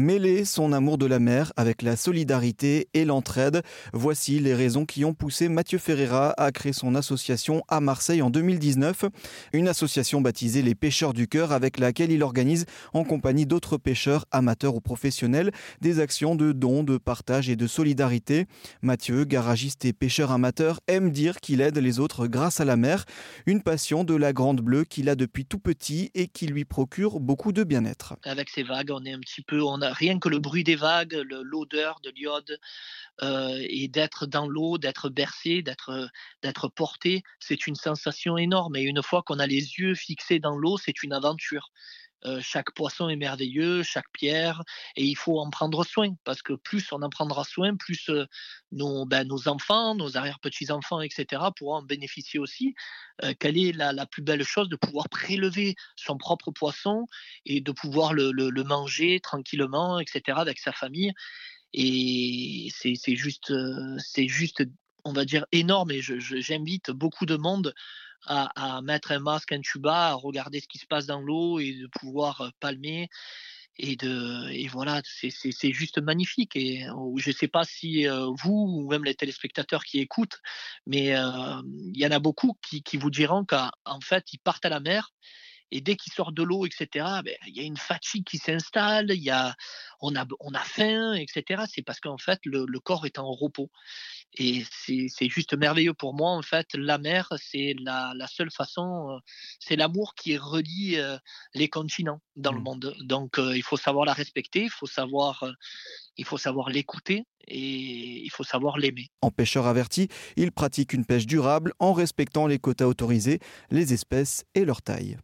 Mêler son amour de la mer avec la solidarité et l'entraide, voici les raisons qui ont poussé Mathieu Ferreira à créer son association à Marseille en 2019. Une association baptisée les Pêcheurs du Cœur avec laquelle il organise en compagnie d'autres pêcheurs amateurs ou professionnels des actions de dons, de partage et de solidarité. Mathieu, garagiste et pêcheur amateur, aime dire qu'il aide les autres grâce à la mer, une passion de la grande bleue qu'il a depuis tout petit et qui lui procure beaucoup de bien-être. Avec ces vagues, on est un petit peu, on rien que le bruit des vagues, l'odeur de l'iode euh, et d'être dans l'eau, d'être bercé, d'être d'être porté, c'est une sensation énorme. Et une fois qu'on a les yeux fixés dans l'eau, c'est une aventure. Euh, chaque poisson est merveilleux, chaque pierre, et il faut en prendre soin, parce que plus on en prendra soin, plus euh, nos, ben, nos enfants, nos arrière-petits-enfants, etc., pourront en bénéficier aussi. Euh, quelle est la, la, plus belle chose de pouvoir prélever son propre poisson et de pouvoir le, le, manger tranquillement, etc., avec sa famille? Et c'est juste, c'est juste, on va dire, énorme. Et j'invite beaucoup de monde à, mettre un masque, un tuba, à regarder ce qui se passe dans l'eau et de pouvoir euh, palmer. Et, de, et voilà, c'est juste magnifique. Et je ne sais pas si euh, vous ou même les téléspectateurs qui écoutent, mais euh, il y en a beaucoup qui, qui vous diront qu'en fait, ils partent à la mer et dès qu'ils sortent de l'eau, etc., ben, il y a une fatigue qui s'installe, il y a, on a, on a faim, etc. C'est parce qu'en fait, le, le, corps est en repos. Et c'est juste merveilleux pour moi. En fait, la mer, c'est la, la, seule façon, euh, c'est l'amour qui relie euh, les continents dans le mmh. monde. Donc, euh, il faut savoir la respecter, il faut savoir, il faut savoir l'écouter et il faut savoir l'aimer. En pêcheur averti, il pratique une pêche durable en respectant les quotas autorisés, les espèces et leur taille.